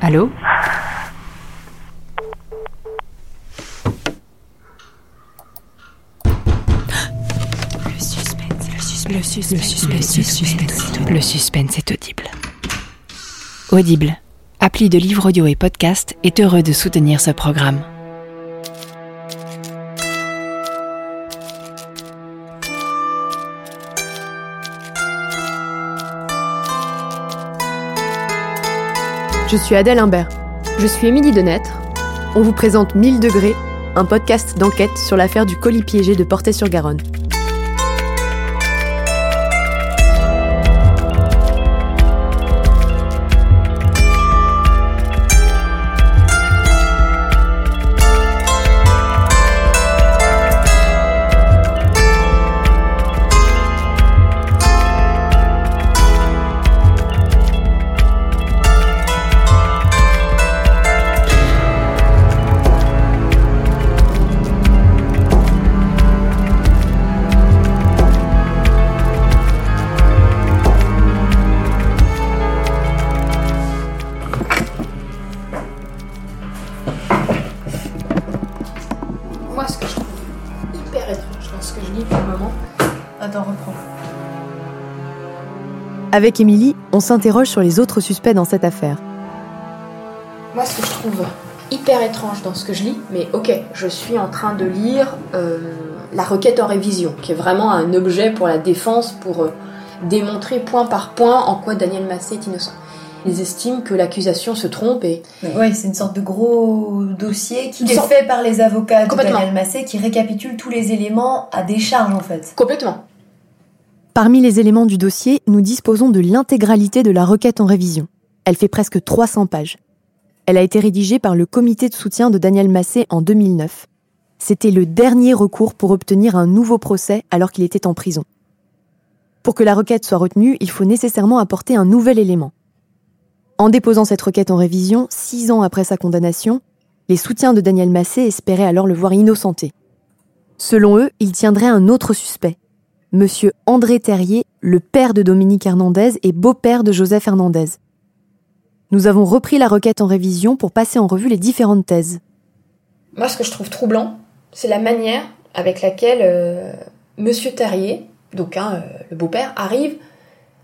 Allô Le suspense, le suspense, le suspense, le suspense, le suspense, le suspense est audible. Audible, appli de livres audio et podcast, est heureux de soutenir ce programme. Je suis Adèle Imbert. Je suis Émilie Denêtre. On vous présente 1000 degrés, un podcast d'enquête sur l'affaire du colis piégé de Portet-sur-Garonne. Avec Émilie, on s'interroge sur les autres suspects dans cette affaire. Moi, ce que je trouve hyper étrange dans ce que je lis, mais ok, je suis en train de lire euh, la requête en révision, qui est vraiment un objet pour la défense, pour euh, démontrer point par point en quoi Daniel Massé est innocent. Ils estiment que l'accusation se trompe et Oui, c'est une sorte de gros dossier qui est sorte- fait par les avocats de. Daniel Massé qui récapitule tous les éléments à décharge en fait. complètement. Parmi les éléments du dossier, nous disposons de l'intégralité de la requête en révision. Elle fait presque 300 pages. Elle a été rédigée par le comité de soutien de Daniel Massé en 2009. C'était le dernier recours pour obtenir un nouveau procès alors qu'il était en prison. Pour que la requête soit retenue, il faut nécessairement apporter un nouvel élément. En déposant cette requête en révision, six ans après sa condamnation, les soutiens de Daniel Massé espéraient alors le voir innocenté. Selon eux, il tiendrait un autre suspect, Monsieur André Terrier, le père de Dominique Hernandez et beau-père de Joseph Hernandez. Nous avons repris la requête en révision pour passer en revue les différentes thèses. Moi, ce que je trouve troublant, c'est la manière avec laquelle euh, Monsieur Terrier, donc hein, euh, le beau-père, arrive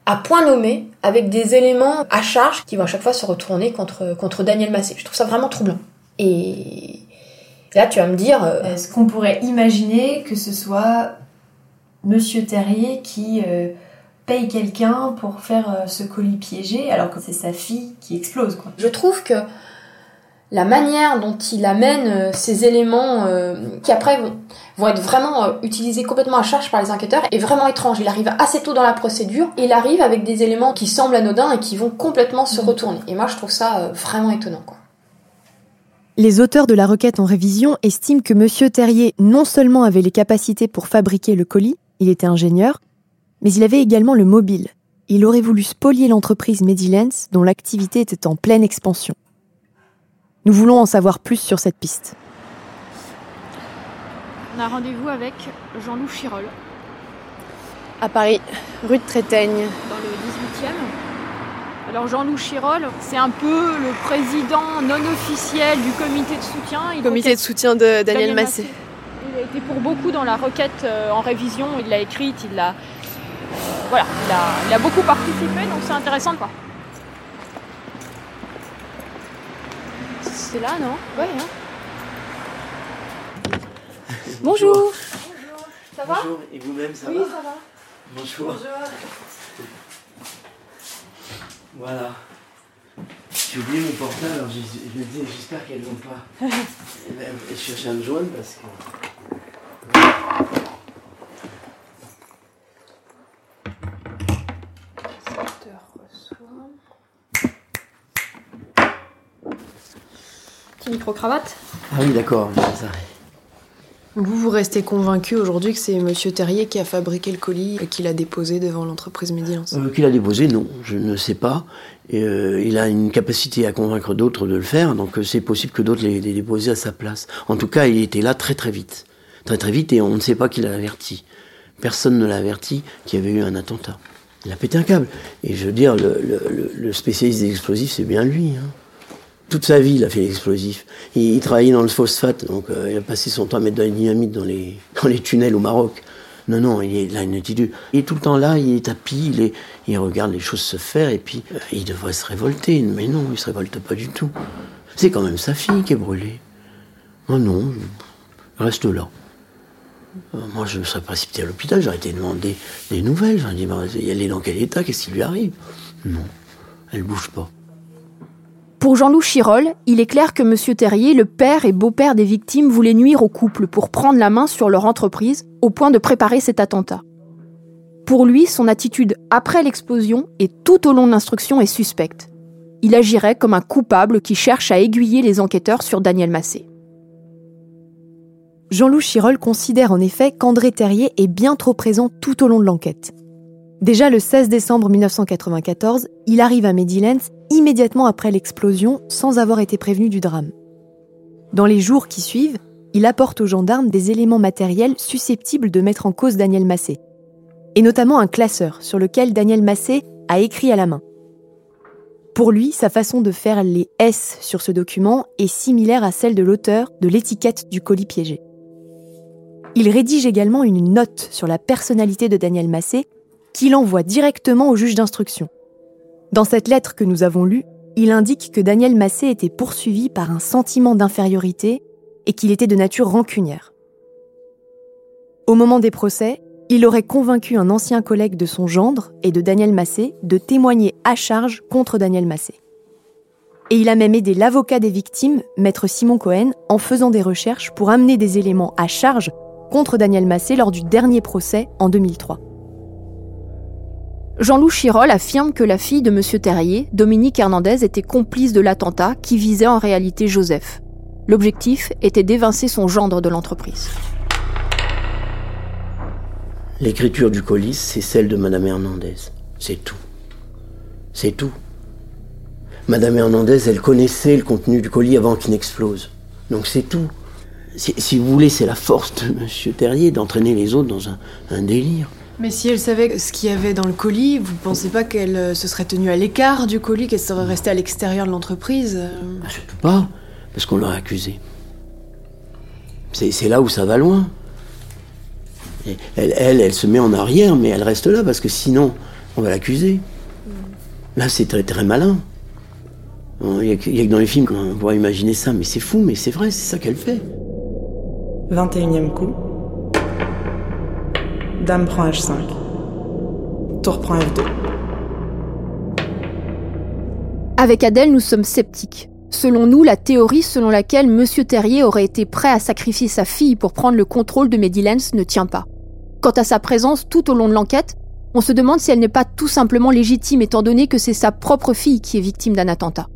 à point nommé avec des éléments à charge qui vont à chaque fois se retourner contre, contre Daniel Massé. Je trouve ça vraiment troublant. Et là, tu vas me dire, euh, Est-ce qu'on pourrait imaginer que ce soit Monsieur Terrier qui euh, paye quelqu'un pour faire euh, ce colis piégé alors que c'est sa fille qui explose quoi je trouve que la manière dont il amène euh, ces éléments euh, qui après vont, vont être vraiment euh, utilisés complètement à charge par les enquêteurs est vraiment étrange. Il arrive assez tôt dans la procédure et il arrive avec des éléments qui semblent anodins et qui vont complètement se retourner. Et moi, je trouve ça euh, vraiment étonnant. Quoi. Les auteurs de la requête en révision estiment que Monsieur Terrier non seulement avait les capacités pour fabriquer le colis, il était ingénieur, mais il avait également le mobile. Il aurait voulu spolier l'entreprise Medilens dont l'activité était en pleine expansion. Nous voulons en savoir plus sur cette piste. On a rendez-vous avec Jean-Loup Chirol À Paris, rue de Trétaigne. dans le 18e. Alors Jean-Loup Chirol, c'est un peu le président non officiel du comité de soutien. Il Comité de soutien de Daniel Massé. Il a été pour beaucoup dans la requête euh, en révision, il l'a écrite, il l'a... euh, voilà, il a, il a beaucoup participé, donc c'est intéressant quoi. C'est là, non? Ouais. Hein Bonjour. Ça va? Bonjour, et vous-même, ça Oui, va? ça va. Bonjour. Voilà. J'ai oublié mon portable, alors je me disais, j'espère qu'elles vont pas. Eh ben, Je cherchais à me joindre parce que. Micro-cravate. Ah oui, d'accord, ça. Vous, vous restez convaincu aujourd'hui que c'est Monsieur Terrier qui a fabriqué le colis et qui l'a déposé devant l'entreprise Médilance Euh, Qu'il a déposé, non, je ne sais pas. Et, euh, il a une capacité à convaincre d'autres de le faire, donc euh, c'est possible que d'autres l'aient l'aient déposé à sa place. En tout cas, il était là très très vite. Très très vite, et on ne sait pas qui l'a averti. Personne ne l'a averti qu'il y avait eu un attentat. Il a pété un câble. Et je veux dire, le, spécialiste des explosifs, c'est bien lui. Hein. Toute sa vie, il a fait l'explosif. Il, travaillait dans le phosphate, donc euh, il a passé son temps à mettre de la dynamite dans les, dans les tunnels au Maroc. Non, non, il est là, une attitude. Il est tout le temps là, il est tapis, il, il regarde les choses se faire, et puis euh, il devrait se révolter. Mais non, il se révolte pas du tout. C'est quand même sa fille qui est brûlée. Oh non, reste là. Euh, moi, je me serais précipité à l'hôpital, j'aurais été demander des nouvelles. J'aurais dit, bah, elle est dans quel état Qu'est-ce qui lui arrive? Non, elle bouge pas. Pour Jean-Loup Chirol, il est clair que M. Terrier, le père et beau-père des victimes, voulait nuire au couple pour prendre la main sur leur entreprise au point de préparer cet attentat. Pour lui, son attitude après l'explosion et tout au long de l'instruction est suspecte. Il agirait comme un coupable qui cherche à aiguiller les enquêteurs sur Daniel Massé. Jean-Loup Chirol considère en effet qu'André Terrier est bien trop présent tout au long de l'enquête. Déjà le 16 décembre 1994, il arrive à Medilens immédiatement après l'explosion sans avoir été prévenu du drame. Dans les jours qui suivent, il apporte aux gendarmes des éléments matériels susceptibles de mettre en cause Daniel Massé, et notamment un classeur sur lequel Daniel Massé a écrit à la main. Pour lui, sa façon de faire les S sur ce document est similaire à celle de l'auteur de l'étiquette du colis piégé. Il rédige également une note sur la personnalité de Daniel Massé qu'il envoie directement au juge d'instruction. Dans cette lettre que nous avons lue, il indique que Daniel Massé était poursuivi par un sentiment d'infériorité et qu'il était de nature rancunière. Au moment des procès, il aurait convaincu un ancien collègue de son gendre et de Daniel Massé de témoigner à charge contre Daniel Massé. Et il a même aidé l'avocat des victimes, maître Simon Cohen, en faisant des recherches pour amener des éléments à charge contre Daniel Massé lors du dernier procès en 2003. Jean-Loup Chirol affirme que la fille de M. Terrier, Dominique Hernandez, était complice de l'attentat qui visait en réalité Joseph. L'objectif était d'évincer son gendre de l'entreprise. L'écriture du colis, c'est celle de Madame Hernandez. C'est tout. C'est tout. Madame Hernandez, elle connaissait le contenu du colis avant qu'il n'explose. Donc c'est tout. Si, vous voulez, c'est la force de M. Terrier d'entraîner les autres dans un délire. Mais si elle savait ce qu'il y avait dans le colis, vous pensez pas qu'elle euh, se serait tenue à l'écart du colis, qu'elle serait restée à l'extérieur de l'entreprise euh ah, Surtout pas, parce qu'on l'a accusée. C'est là où ça va loin. elle, elle, elle, se met en arrière, mais elle reste là, parce que sinon, on va l'accuser. Là, c'est très, très malin. Il n'y a, a, que dans les films qu'on voit imaginer ça, mais c'est fou, mais c'est vrai, c'est ça qu'elle fait. 21e coup. Dame prend H5. Tour prend F2. Avec Adèle, nous sommes sceptiques. Selon nous, la théorie selon laquelle M. Terrier aurait été prêt à sacrifier sa fille pour prendre le contrôle de Medilens ne tient pas. Quant à sa présence tout au long de l'enquête, on se demande si elle n'est pas tout simplement légitime étant donné que c'est sa propre fille qui est victime d'un attentat.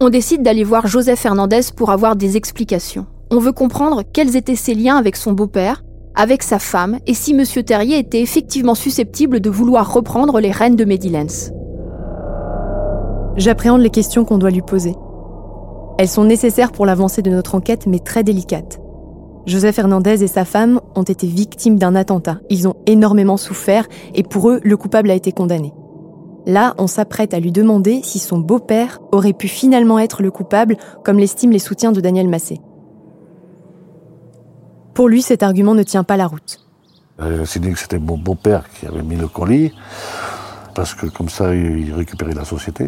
On décide d'aller voir Joseph Hernandez pour avoir des explications. On veut comprendre quels étaient ses liens avec son beau-père, avec sa femme et si M. Terrier était effectivement susceptible de vouloir reprendre les rênes de Medilens. J'appréhende les questions qu'on doit lui poser. Elles sont nécessaires pour l'avancée de notre enquête, mais très délicates. Joseph Hernandez et sa femme ont été victimes d'un attentat. Ils ont énormément souffert et pour eux, le coupable a été condamné. Là, on s'apprête à lui demander si son beau-père aurait pu finalement être le coupable, comme l'estiment les soutiens de Daniel Massé. Pour lui, cet argument ne tient pas la route. Euh, j'ai dit que c'était mon beau-père qui avait mis le colis, parce que comme ça, il récupérait la société.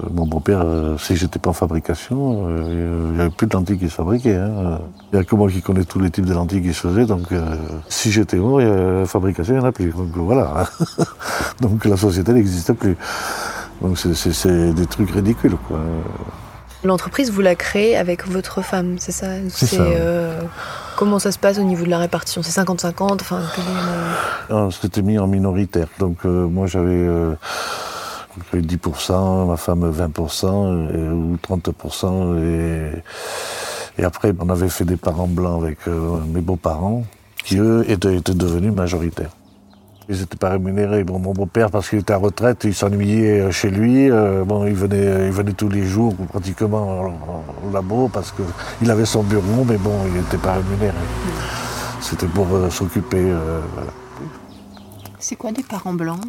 Euh, mon beau-père, euh, si j'étais pas en fabrication, il n'y avait plus de lentilles qui se fabriquaient. Hein. Il n'y a que moi qui connais tous les types de lentilles qui se faisaient, donc si j'étais mort, la fabrication, il n'y en a plus. Donc voilà. donc la société n'existait plus. Donc c'est des trucs ridicules, quoi. L'entreprise, vous la créez avec votre femme, c'est ça? C'est ça. Euh, comment ça se passe au niveau de la répartition? C'est 50-50 enfin, ah, C'était mis en minoritaire. Donc euh, moi j'avais 10%, euh, ma femme 20% ou 30%. Et, et après on avait fait des parents blancs avec mes beaux-parents qui eux étaient devenus majoritaires. Ils n'étaient pas rémunérés. Bon, mon beau-père, parce qu'il était à retraite, il s'ennuyait euh, chez lui. Euh, bon, il venait, il venait tous les jours, pratiquement au labo, parce qu'il avait son bureau, mais bon, il n'était pas rémunéré. C'était pour euh, s'occuper. C'est quoi des parents blancs?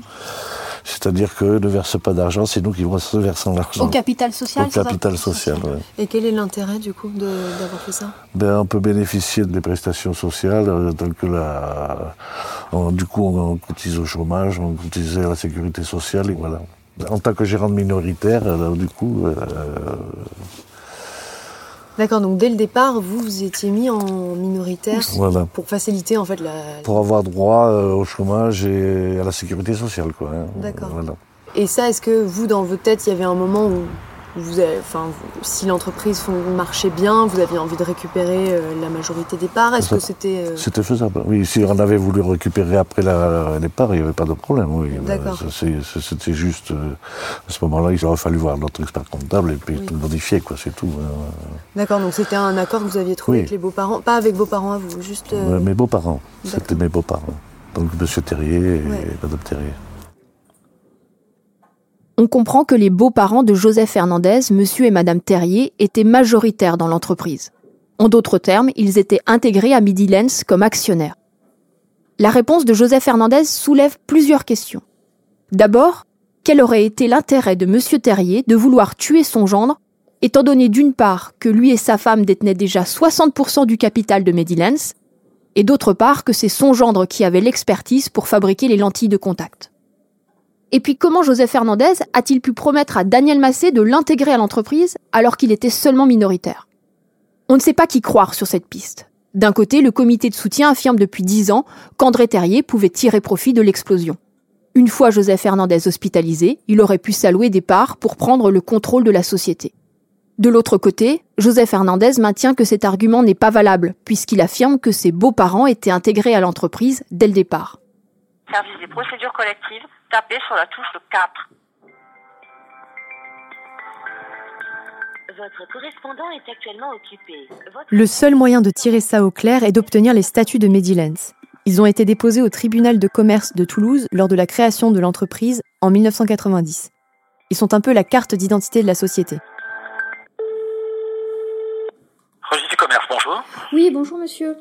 C'est-à-dire qu'eux ne versent pas d'argent, c'est nous qui versons l'argent. Au capital social Au capital social, oui. Et quel est l'intérêt du coup d'avoir fait ça Ben, on peut bénéficier des prestations sociales, euh, telles que la... on- du coup, on cotise au chômage, on cotise à la sécurité sociale, et voilà. En tant que gérant minoritaire, alors, du coup, euh, D'accord, donc dès le départ, vous vous étiez mis en minoritaire voilà. pour faciliter en fait la. Pour avoir droit euh, au chômage et à la sécurité sociale, quoi. hein. D'accord. Voilà. Et ça, est-ce que vous, dans votre tête, il y avait un moment où vous avez, enfin, vous- si l'entreprise marchait bien, vous aviez envie de récupérer euh, la majorité des parts Est-ce que c'était euh, C'était faisable. Oui, si on avait voulu récupérer après la, la départ, il n'y avait pas de problème. Oui. C'est- C'était juste, euh, à ce moment-là, il aurait fallu voir notre expert comptable et puis Oui. tout modifier, quoi, c'est tout. hein. D'accord, donc c'était un accord que vous aviez trouvé Oui. avec les beaux-parents, pas avec vos parents à vous, juste. euh, Euh, Mes beaux-parents, c'était mes beaux-parents. Donc Monsieur Terrier et Ouais. Madame Terrier. On comprend que les beaux-parents de Joseph Hernandez, monsieur et madame Terrier, étaient majoritaires dans l'entreprise. En d'autres termes, ils étaient intégrés à Midi Lens comme actionnaires. La réponse de Joseph Hernandez soulève plusieurs questions. D'abord, quel aurait été l'intérêt de monsieur Terrier de vouloir tuer son gendre, étant donné d'une part que lui et sa femme détenaient déjà 60% du capital de Midi Lens, et d'autre part que c'est son gendre qui avait l'expertise pour fabriquer les lentilles de contact? Et puis comment Joseph Hernandez a-t-il pu promettre à Daniel Massé de l'intégrer à l'entreprise alors qu'il était seulement minoritaire? On ne sait pas qui croire sur cette piste. D'un côté, le comité de soutien affirme depuis dix ans qu'André Terrier pouvait tirer profit de l'explosion. Une fois Joseph Hernandez hospitalisé, il aurait pu s'allouer des parts pour prendre le contrôle de la société. De l'autre côté, Joseph Hernandez maintient que cet argument n'est pas valable, puisqu'il affirme que ses beaux-parents étaient intégrés à l'entreprise dès le départ. Service des procédures collectives, tapez sur la touche 4. Votre correspondant est actuellement occupé. Votre- Le seul moyen de tirer ça au clair est d'obtenir les statuts de Medilens. Ils ont été déposés au tribunal de commerce de Toulouse lors de la création de l'entreprise en 1990. Ils sont un peu la carte d'identité de la société. Registre du commerce, bonjour. Oui, bonjour monsieur.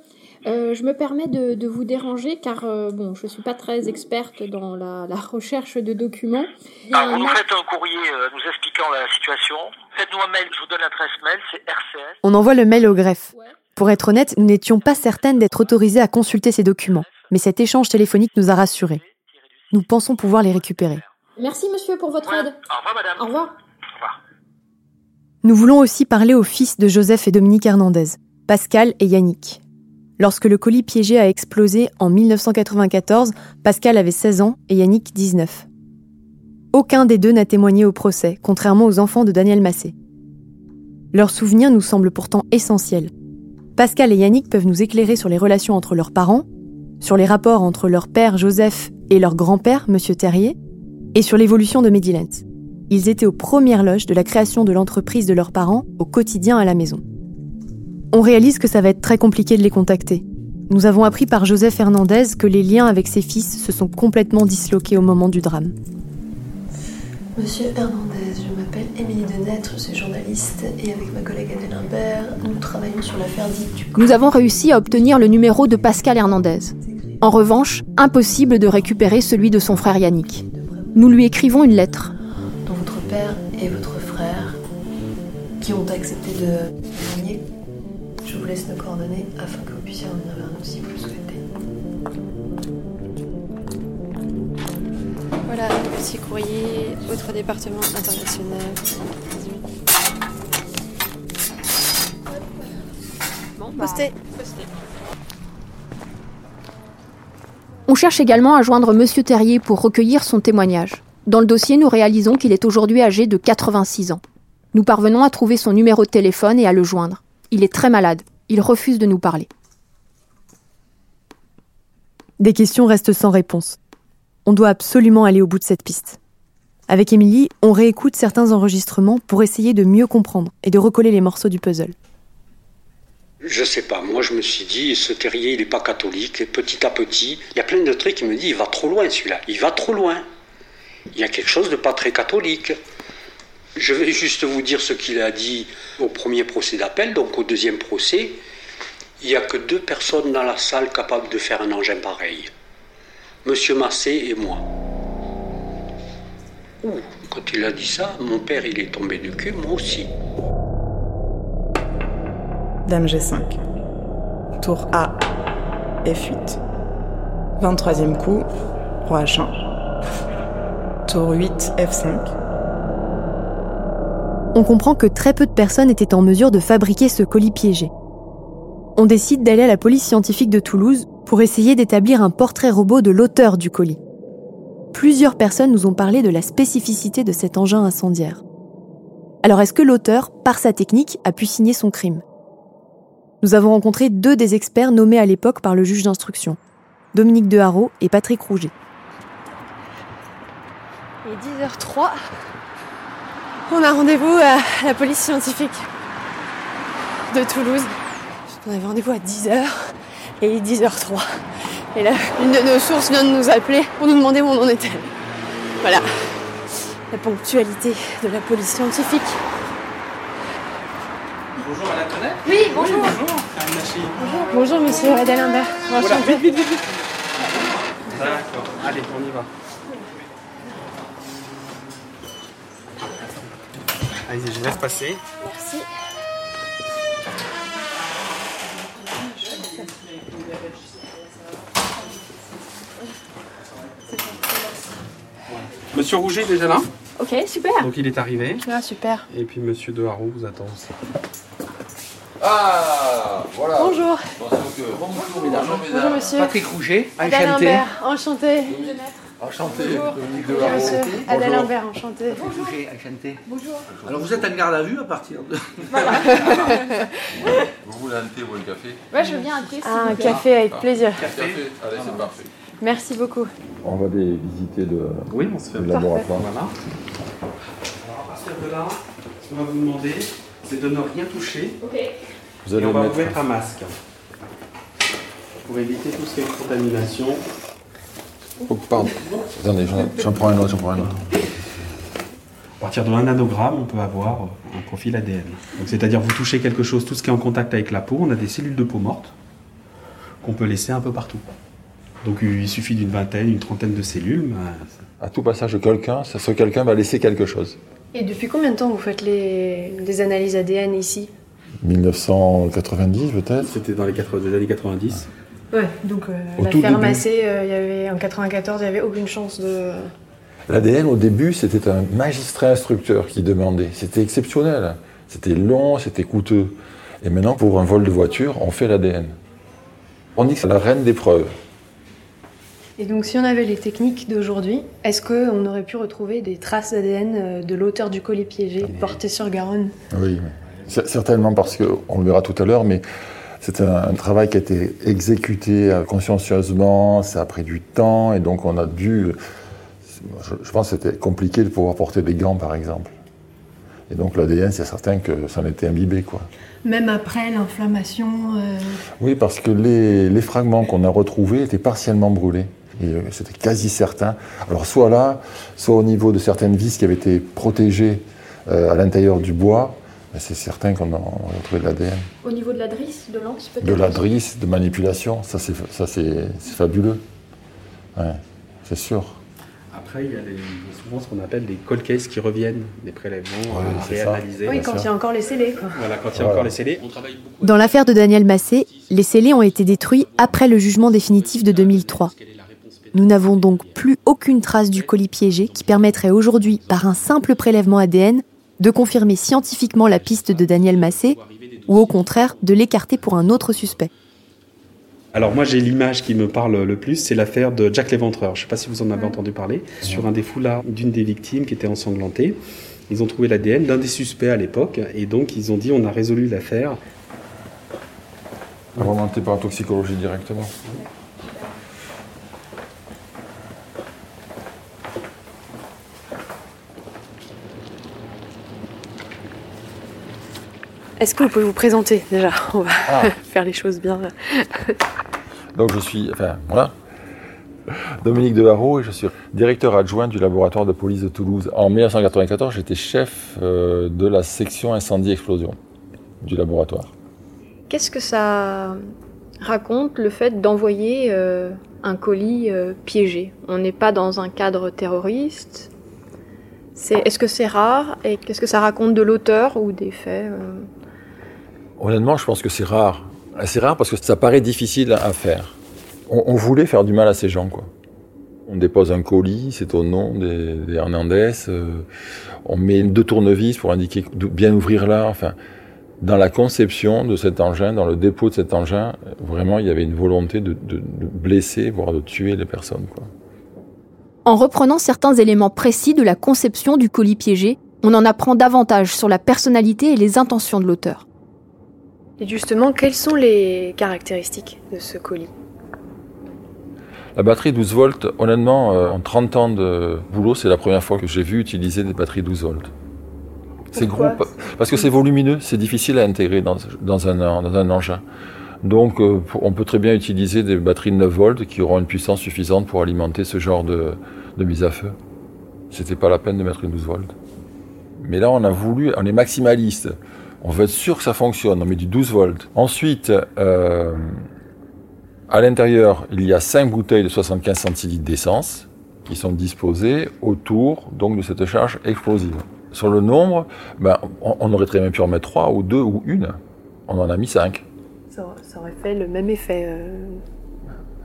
Euh, je me permets de, de vous déranger car euh, bon, je suis pas très experte dans la, la recherche de documents. Vous nous faites un courrier euh, nous expliquant la situation. Faites-nous un mail, je vous donne l'adresse mail, c'est RCS. On envoie le mail au greffe. Pour être honnête, nous n'étions pas certaines d'être autorisées à consulter ces documents, mais cet échange téléphonique nous a rassurés. Nous pensons pouvoir les récupérer. Merci monsieur pour votre aide. Au revoir, madame. Au revoir. Au revoir. Nous voulons aussi parler aux fils de Joseph et Dominique Hernandez, Pascal et Yannick. Lorsque le colis piégé a explosé en 1994, Pascal avait 16 ans et Yannick 19. Aucun des deux n'a témoigné au procès, contrairement aux enfants de Daniel Massé. Leurs souvenirs nous semblent pourtant essentiels. Pascal et Yannick peuvent nous éclairer sur les relations entre leurs parents, sur les rapports entre leur père Joseph et leur grand-père, Monsieur Terrier, et sur l'évolution de Medilens. Ils étaient aux premières loges de la création de l'entreprise de leurs parents au quotidien à la maison. On réalise que ça va être très compliqué de les contacter. Nous avons appris par Joseph Hernandez que les liens avec ses fils se sont complètement disloqués au moment du drame. Monsieur Hernandez, je m'appelle Émilie Denêtre, je suis journaliste et avec ma collègue Adèle Imbert, nous travaillons sur l'affaire dite du Nous avons réussi à obtenir le numéro de Pascal Hernandez. En revanche, impossible de récupérer celui de son frère Yannick. Nous lui écrivons une lettre. dont votre père et votre frère qui ont accepté de témoigner. Je vous laisse nos coordonnées afin que vous puissiez revenir vers nous si vous le souhaitez. Voilà, le petit courrier, autre département international. Bon, Posté. On cherche également à joindre Monsieur Terrier pour recueillir son témoignage. Dans le dossier, nous réalisons qu'il est aujourd'hui âgé de 86 ans. Nous parvenons à trouver son numéro de téléphone et à le joindre. Il est très malade. Il refuse de nous parler. Des questions restent sans réponse. On doit absolument aller au bout de cette piste. Avec Émilie, on réécoute certains enregistrements pour essayer de mieux comprendre et de recoller les morceaux du puzzle. Je sais pas, moi je me suis dit, ce terrier il est pas catholique, et petit à petit, il y a plein de trucs qui me disent, il va trop loin celui-là, il va trop loin. Il y a quelque chose de pas très catholique. Je vais juste vous dire ce qu'il a dit au premier procès d'appel, donc au deuxième procès. Il n'y a que deux personnes dans la salle capables de faire un engin pareil. Monsieur Massé et moi. Ouh, quand il a dit ça, mon père il est tombé du cul, moi aussi. Dame G5. Tour A, F8. 23e coup, Roi H1. Tour 8, F5. On comprend que très peu de personnes étaient en mesure de fabriquer ce colis piégé. On décide d'aller à la police scientifique de Toulouse pour essayer d'établir un portrait robot de l'auteur du colis. Plusieurs personnes nous ont parlé de la spécificité de cet engin incendiaire. Alors est-ce que l'auteur, par sa technique, a pu signer son crime? Nous avons rencontré deux des experts nommés à l'époque par le juge d'instruction, Dominique Deharot et Patrick Rouget. Il est 10h03. On a rendez-vous à la police scientifique de Toulouse. On avait rendez-vous à 10h et il est 10h03. Et là, une de nos sources vient de nous appeler pour nous demander où on en était. Voilà. La ponctualité de la police scientifique. Bonjour Madame Tonnet Oui, bonjour. bonjour. Karine Machi. Bonjour. Bonjour monsieur Adèle Voilà, vite, vite, vite, vite. D'accord, allez, on y va. Allez-y, je laisse passer. Merci. Monsieur Rouget est déjà là Ok, super. Donc il est arrivé. Ah, super. Et puis Monsieur Deharou vous attend aussi. Ah, voilà. Bonjour. Bonjour, mesdames. Bonjour, monsieur. Patrick Rouget, Adèle enchanté. Imbert, enchanté. Bonjour. Dominique Bonjour, Delarue. monsieur. Adèle Bonjour. Enchanté. Bonjour. Alors vous êtes en garde à vue à partir de... Voilà. Vous voulez un thé ou un café Ouais, je veux bien un thé. Ah, un café avec plaisir. Café Allez, c'est parfait. Merci beaucoup. On va aller visiter le, Oui, on se fait le laboratoire. Voilà. Alors à partir de là, ce qu'on va vous demander, c'est de ne rien toucher. Ok. Vous Et allez on va mettre- vous mettre un masque. Pour éviter tout ce qui est contamination. Oh, pardon. Attendez, j'en- j'en prends un autre, j'en prends un autre. À partir de 1 nanogramme, on peut avoir un profil ADN. Donc, C'est-à-dire vous touchez quelque chose, tout ce qui est en contact avec la peau, on a des cellules de peau mortes qu'on peut laisser un peu partout. Donc il suffit d'une vingtaine, une trentaine de cellules. bah, À tout passage de quelqu'un, ça- ce quelqu'un va laisser quelque chose. Et depuis combien de temps vous faites les, des analyses ADN ici? 1990 peut-être C'était dans les, 80 les années 90. Ouais, donc euh, la ferme euh, il y avait, en 94, il n'y avait aucune chance de... L'ADN, au début, c'était un magistrat instructeur qui demandait. C'était exceptionnel. C'était long, c'était coûteux. Et maintenant, pour un vol de voiture, on fait l'ADN. On dit que c'est la reine des preuves. Et donc si on avait les techniques d'aujourd'hui, est-ce qu'on aurait pu retrouver des traces d'ADN euh, de l'auteur du colis piégé porté sur Garonne? Oui, certainement parce qu'on le verra tout à l'heure, mais c'est un, un travail qui a été exécuté euh, consciencieusement, ça a pris du temps, et donc on a dû... Je, je pense que c'était compliqué de pouvoir porter des gants, par exemple. Et donc l'ADN, c'est certain que ça en était imbibé, quoi. Même après l'inflammation euh, Oui, parce que les, les fragments qu'on a retrouvés étaient partiellement brûlés. Et euh, c'était quasi certain. Alors, soit là, soit au niveau de certaines vis qui avaient été protégées euh, à l'intérieur du bois, c'est certain qu'on a, on a retrouvé de l'ADN. Au niveau de la drisse, de l'anse peut-être De la drisse, de manipulation, ça c'est, ça c'est, c'est fabuleux. Ouais, c'est sûr. Après, il y a les- souvent ce qu'on appelle des cold cases qui reviennent, des prélèvements Ouais, euh, c'est ça. réanalysés. Oui, quand il y a encore les scellés. Quoi. Voilà, quand il y a Voilà. encore les scellés. On travaille beaucoup. Dans l'affaire de Daniel Massé, les scellés ont été détruits après le jugement définitif de 2003. Nous n'avons donc plus aucune trace du colis piégé qui permettrait aujourd'hui, par un simple prélèvement ADN, de confirmer scientifiquement la piste de Daniel Massé ou au contraire de l'écarter pour un autre suspect. Alors moi j'ai l'image qui me parle le plus, c'est l'affaire de Jack l'Éventreur. Je ne sais pas si vous en avez entendu parler. Sur un des foulards d'une des victimes qui était ensanglantée, ils ont trouvé l'ADN d'un des suspects à l'époque et donc ils ont dit on a résolu l'affaire. Remonter par la toxicologie directement. Est-ce que vous pouvez vous présenter déjà? On va Ah. faire les choses bien. Donc je suis, enfin voilà, Dominique Deharot et je suis directeur adjoint du laboratoire de police de Toulouse. En 1994, j'étais chef euh, de la section incendie-explosion du laboratoire. Qu'est-ce que ça raconte le fait d'envoyer euh, un colis euh, piégé? On n'est pas dans un cadre terroriste. Est-ce que c'est rare et qu'est-ce que ça raconte de l'auteur ou des faits euh? Honnêtement, je pense que c'est rare. C'est rare parce que ça paraît difficile à faire. On, on voulait faire du mal à ces gens, quoi. On dépose un colis, c'est au nom des, des Hernandez. euh, on met deux tournevis pour indiquer bien ouvrir là. Enfin, dans la conception de cet engin, dans le dépôt de cet engin, vraiment, il y avait une volonté de, de- de blesser, voire de tuer les personnes. Quoi. En reprenant certains éléments précis de la conception du colis piégé, on en apprend davantage sur la personnalité et les intentions de l'auteur. Et justement, quelles sont les caractéristiques de ce colis? La batterie 12 volts, honnêtement, euh, en 30 ans de boulot, c'est la première fois que j'ai vu utiliser des batteries 12 volts. C'est gros, parce que c'est volumineux, c'est difficile à intégrer dans, dans, un, dans un engin. Donc euh, on peut très bien utiliser des batteries de 9 volts qui auront une puissance suffisante pour alimenter ce genre de, de mise à feu. C'était pas la peine de mettre une 12 volts. Mais là on a voulu, on est maximaliste. On veut être sûr que ça fonctionne, on met du 12 volts. Ensuite, euh, à l'intérieur, il y a 5 bouteilles de 75 centilitres d'essence qui sont disposées autour donc, de cette charge explosive. Sur le nombre, ben, on, on aurait très bien pu en mettre 3 ou 2 ou 1. On en a mis 5. ça, ça aurait fait le même effet. euh.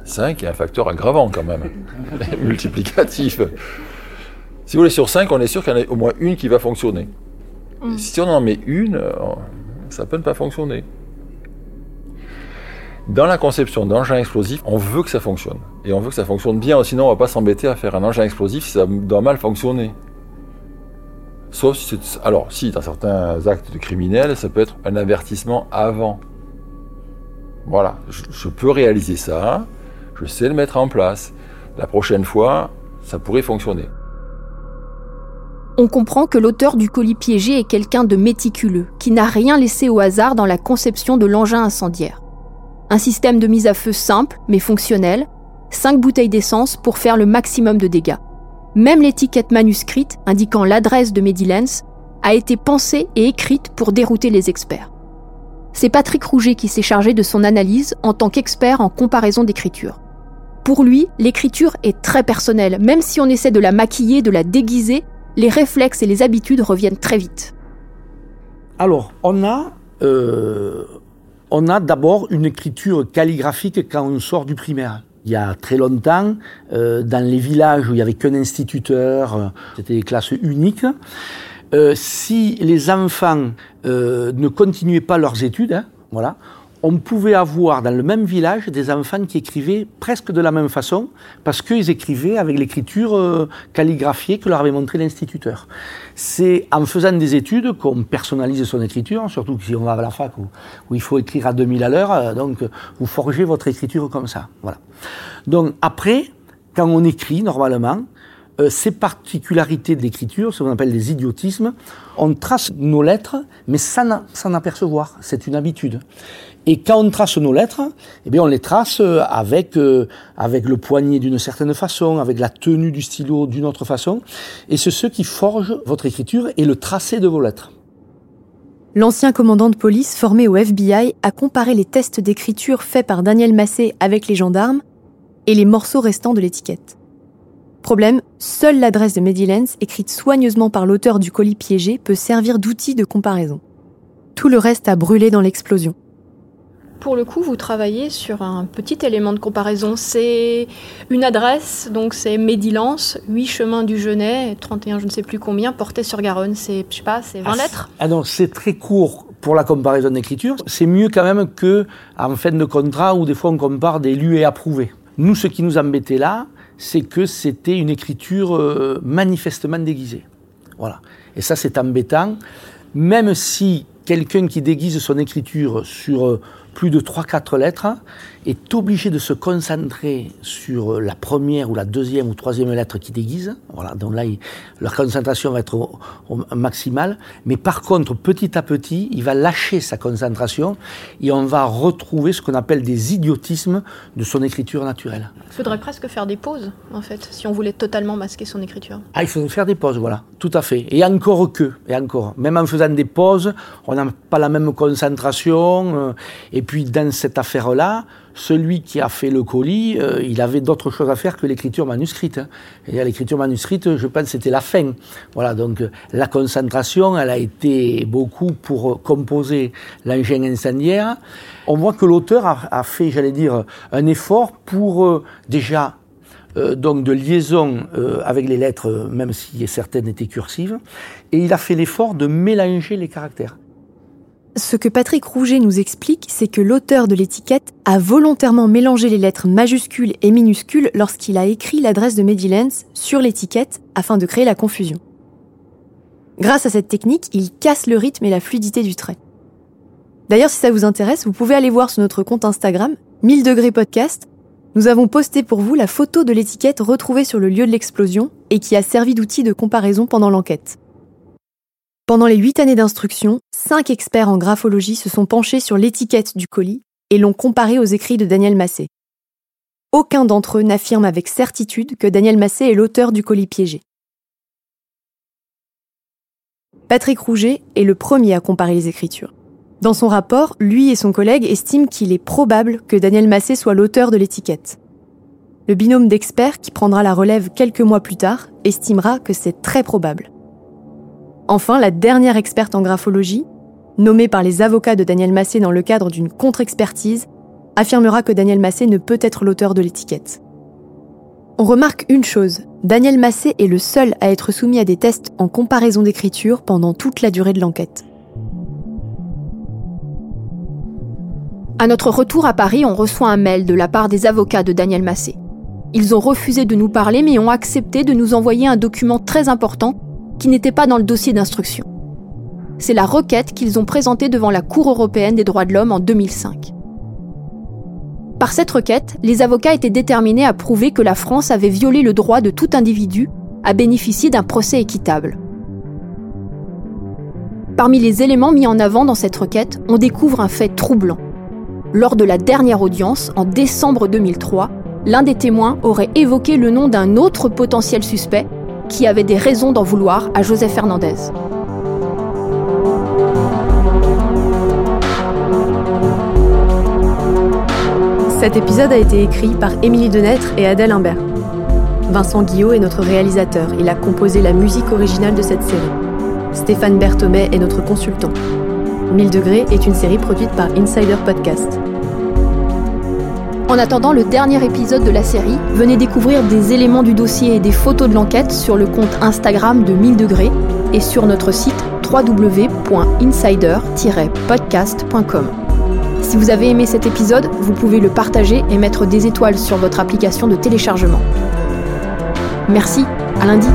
5 est un facteur aggravant quand même, multiplicatif. Si vous voulez, sur 5, on est sûr qu'il y en a au moins une qui va fonctionner. Si on en met une, euh, ça peut ne pas fonctionner. Dans la conception d'engins explosifs, on veut que ça fonctionne. Et on veut que ça fonctionne bien, sinon on va pas s'embêter à faire un engin explosif si ça doit mal fonctionner. Sauf si c'est... Alors, si, dans certains actes de criminels, ça peut être un avertissement avant. Voilà, je, je peux réaliser ça, je sais le mettre en place. La prochaine fois, ça pourrait fonctionner. On comprend que l'auteur du colis piégé est quelqu'un de méticuleux, qui n'a rien laissé au hasard dans la conception de l'engin incendiaire. Un système de mise à feu simple mais fonctionnel, 5 bouteilles d'essence pour faire le maximum de dégâts. Même l'étiquette manuscrite indiquant l'adresse de Medilens a été pensée et écrite pour dérouter les experts. C'est Patrick Rouget qui s'est chargé de son analyse en tant qu'expert en comparaison d'écriture. Pour lui, l'écriture est très personnelle, même si on essaie de la maquiller, de la déguiser, les réflexes et les habitudes reviennent très vite. Alors, on a, euh, a d'abord une écriture calligraphique quand on sort du primaire. Il y a très longtemps, euh, dans les villages où il n'y avait qu'un instituteur, euh, c'était des classes uniques, si les enfants ne continuaient pas leurs études, hein, voilà, on pouvait avoir dans le même village des enfants qui écrivaient presque de la même façon, parce qu'ils écrivaient avec l'écriture euh, calligraphiée que leur avait montré l'instituteur. C'est en faisant des études qu'on personnalise son écriture, surtout si on va à la fac où, il faut écrire à 2000 à l'heure, euh, donc vous forgez votre écriture comme ça. Voilà. Donc après, quand on écrit normalement, euh, ces particularités d'écriture, ce qu'on appelle des idiotismes, on trace nos lettres, mais sans s'en apercevoir. C'est une habitude. Et quand on trace nos lettres, eh bien on les trace euh, avec, euh, avec le poignet d'une certaine façon, avec la tenue du stylo d'une autre façon. Et c'est ce qui forge votre écriture et le tracé de vos lettres. L'ancien commandant de police formé au FBI a comparé les tests d'écriture faits par Daniel Massé avec les gendarmes et les morceaux restants de l'étiquette. Problème, seule l'adresse de Medilens, écrite soigneusement par l'auteur du colis piégé, peut servir d'outil de comparaison. Tout le reste a brûlé dans l'explosion. Pour le coup, vous travaillez sur un petit élément de comparaison. C'est une adresse, donc c'est Médilance, 8 chemins du Genet, 31 je ne sais plus combien, porté sur Garonne. C'est, je sais pas, c'est 20 lettres Ah non, c'est très court pour la comparaison d'écriture. C'est mieux quand même que en fin de contrat où des fois on compare des lus et approuvés. Nous, ce qui nous embêtait là, c'est que c'était une écriture euh, manifestement déguisée. Voilà. Et ça, c'est embêtant. Même si quelqu'un qui déguise son écriture sur euh, plus de 3-4 lettres est obligé de se concentrer sur la première ou la deuxième ou troisième lettre qui déguise. Voilà, donc là, il, leur concentration va être au, au maximale. Mais par contre, petit à petit, il va lâcher sa concentration et on va retrouver ce qu'on appelle des idiotismes de son écriture naturelle. Il faudrait presque faire des pauses, en fait, si on voulait totalement masquer son écriture. Ah, il faut faire des pauses, voilà, tout à fait. Et encore que, et encore, même en faisant des pauses, on n'a pas la même concentration. euh, et Et puis dans cette affaire-là, celui qui a fait le colis, euh, il avait d'autres choses à faire que l'écriture manuscrite. Hein. L'écriture manuscrite, je pense, c'était la fin. Voilà, donc la concentration, elle a été beaucoup pour composer l'engin incendiaire. On voit que l'auteur a, fait, j'allais dire, un effort pour euh, déjà euh, donc de liaison euh, avec les lettres, même si certaines étaient cursives, et il a fait l'effort de mélanger les caractères. Ce que Patrick Rouget nous explique, c'est que l'auteur de l'étiquette a volontairement mélangé les lettres majuscules et minuscules lorsqu'il a écrit l'adresse de Medilens sur l'étiquette afin de créer la confusion. Grâce à cette technique, il casse le rythme et la fluidité du trait. D'ailleurs, si ça vous intéresse, vous pouvez aller voir sur notre compte Instagram, 1000 degrés podcast. Nous avons posté pour vous la photo de l'étiquette retrouvée sur le lieu de l'explosion et qui a servi d'outil de comparaison pendant l'enquête. Pendant les huit années d'instruction, cinq experts en graphologie se sont penchés sur l'étiquette du colis et l'ont comparée aux écrits de Daniel Massé. Aucun d'entre eux n'affirme avec certitude que Daniel Massé est l'auteur du colis piégé. Patrick Rouget est le premier à comparer les écritures. Dans son rapport, lui et son collègue estiment qu'il est probable que Daniel Massé soit l'auteur de l'étiquette. Le binôme d'experts qui prendra la relève quelques mois plus tard estimera que c'est très probable. Enfin, la dernière experte en graphologie, nommée par les avocats de Daniel Massé dans le cadre d'une contre-expertise, affirmera que Daniel Massé ne peut être l'auteur de l'étiquette. On remarque une chose, Daniel Massé est le seul à être soumis à des tests en comparaison d'écriture pendant toute la durée de l'enquête. À notre retour à Paris, on reçoit un mail de la part des avocats de Daniel Massé. Ils ont refusé de nous parler mais ont accepté de nous envoyer un document très important qui n'était pas dans le dossier d'instruction. C'est la requête qu'ils ont présentée devant la Cour européenne des droits de l'homme en 2005. Par cette requête, les avocats étaient déterminés à prouver que la France avait violé le droit de tout individu à bénéficier d'un procès équitable. Parmi les éléments mis en avant dans cette requête, on découvre un fait troublant. Lors de la dernière audience, en décembre 2003, l'un des témoins aurait évoqué le nom d'un autre potentiel suspect qui avait des raisons d'en vouloir à Joseph Fernandez. Cet épisode a été écrit par Émilie Denêtre et Adèle Imbert. Vincent Guillot est notre réalisateur. Il a composé la musique originale de cette série. Stéphane Berthomet est notre consultant. 1000 degrés est une série produite par Insider Podcast. En attendant le dernier épisode de la série, venez découvrir des éléments du dossier et des photos de l'enquête sur le compte Instagram de 1000 degrés et sur notre site www.insider-podcast.com. Si vous avez aimé cet épisode, vous pouvez le partager et mettre des étoiles sur votre application de téléchargement. Merci, à lundi